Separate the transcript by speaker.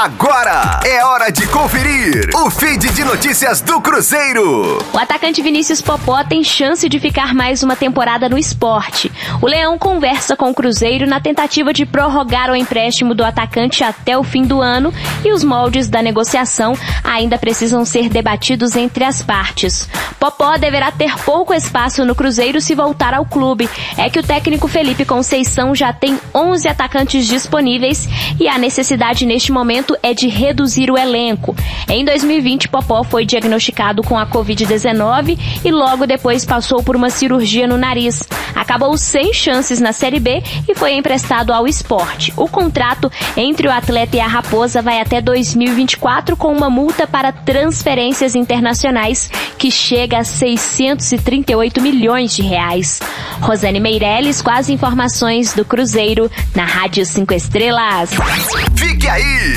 Speaker 1: Agora é hora de conferir o feed de notícias do Cruzeiro.
Speaker 2: O atacante Vinícius Popó tem chance de ficar mais uma temporada no esporte. O Leão conversa com o Cruzeiro na tentativa de prorrogar o empréstimo do atacante até o fim do ano e os moldes da negociação ainda precisam ser debatidos entre as partes. Popó deverá ter pouco espaço no Cruzeiro se voltar ao clube. É que o técnico Felipe Conceição já tem 11 atacantes disponíveis e a necessidade neste momento é de reduzir o elenco. Em 2020, Popó foi diagnosticado com a Covid-19 e logo depois passou por uma cirurgia no nariz. Acabou sem chances na Série B e foi emprestado ao esporte. O contrato entre o atleta e a Raposa vai até 2024 com uma multa para transferências internacionais que chega a 638 milhões de reais. Rosane Meirelles com as informações do Cruzeiro na Rádio 5 Estrelas.
Speaker 1: Fique aí!